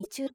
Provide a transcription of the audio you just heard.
一応